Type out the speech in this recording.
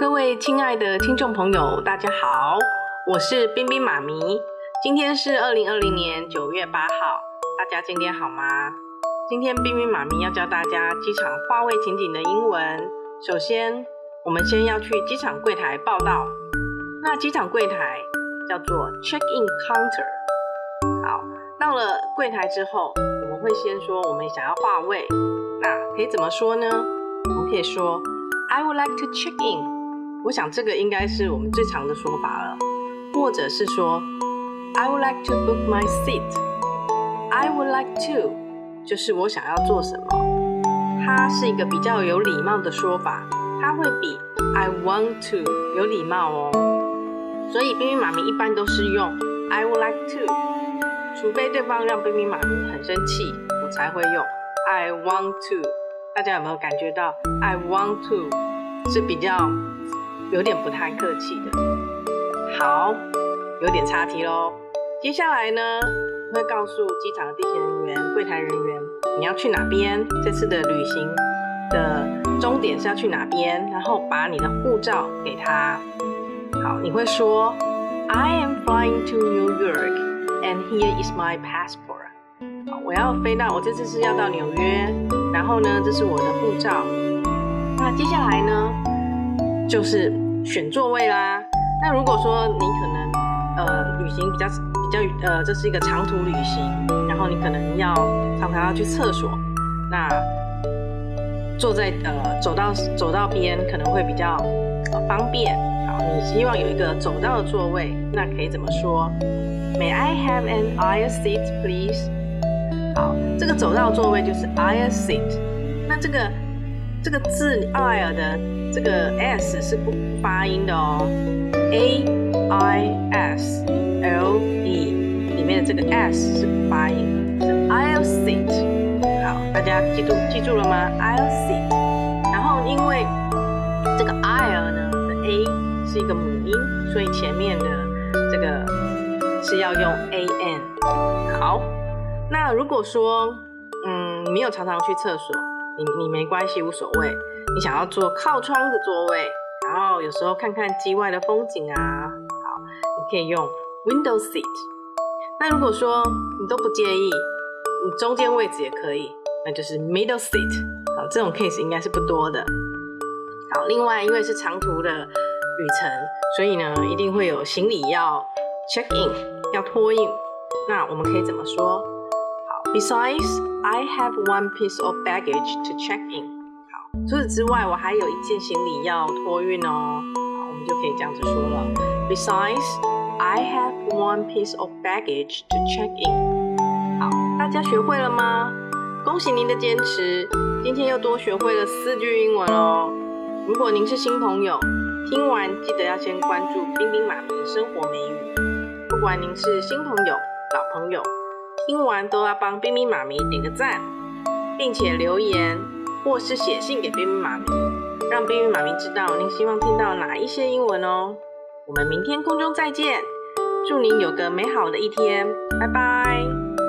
各位亲爱的听众朋友，大家好，我是冰冰妈咪。今天是二零二零年九月八号，大家今天好吗？今天冰冰妈咪要教大家机场话位情景的英文。首先，我们先要去机场柜台报到。那机场柜台叫做 check-in counter。好，到了柜台之后，我们会先说我们想要话位。那可以怎么说呢？我们可以说 I would like to check in。我想这个应该是我们最常的说法了，或者是说，I would like to book my seat。I would like to，就是我想要做什么，它是一个比较有礼貌的说法，它会比 I want to 有礼貌哦。所以冰冰妈咪一般都是用 I would like to，除非对方让冰冰妈咪很生气，我才会用 I want to。大家有没有感觉到 I want to 是比较？有点不太客气的，好，有点差题喽。接下来呢，会告诉机场的地勤人员、柜台人员，你要去哪边？这次的旅行的终点是要去哪边？然后把你的护照给他。好，你会说，I am flying to New York, and here is my passport。好，我要飞到，我这次是要到纽约，然后呢，这是我的护照。那接下来呢？就是选座位啦。那如果说你可能呃旅行比较比较呃这是一个长途旅行，然后你可能要常常要去厕所，那坐在呃走到走到边可能会比较方便。好，你希望有一个走道的座位，那可以怎么说？May I have an aisle seat, please？好，这个走道座位就是 aisle seat。那这个这个字 aisle 的。这个 s 是不发音的哦，a i s l e 里面的这个 s 是不发音，是 I'll sit。好，大家记住记住了吗？I'll sit。然后因为这个 I'll 呢的 a 是一个母音，所以前面的这个是要用 a n。好，那如果说嗯没有常常去厕所，你你没关系，无所谓。你想要坐靠窗的座位，然后有时候看看机外的风景啊，好，你可以用 window seat。那如果说你都不介意，你中间位置也可以，那就是 middle seat。好，这种 case 应该是不多的。好，另外因为是长途的旅程，所以呢一定会有行李要 check in，要托运。那我们可以怎么说？好，Besides, I have one piece of baggage to check in。除此之外，我还有一件行李要托运哦。好，我们就可以这样子说了。Besides, I have one piece of baggage to check in。好，大家学会了吗？恭喜您的坚持，今天又多学会了四句英文哦。如果您是新朋友，听完记得要先关注冰冰妈咪生活美语。不管您是新朋友、老朋友，听完都要帮冰冰妈咪点个赞，并且留言。或是写信给冰冰妈咪，让冰冰妈咪知道您希望听到哪一些英文哦。我们明天空中再见，祝您有个美好的一天，拜拜。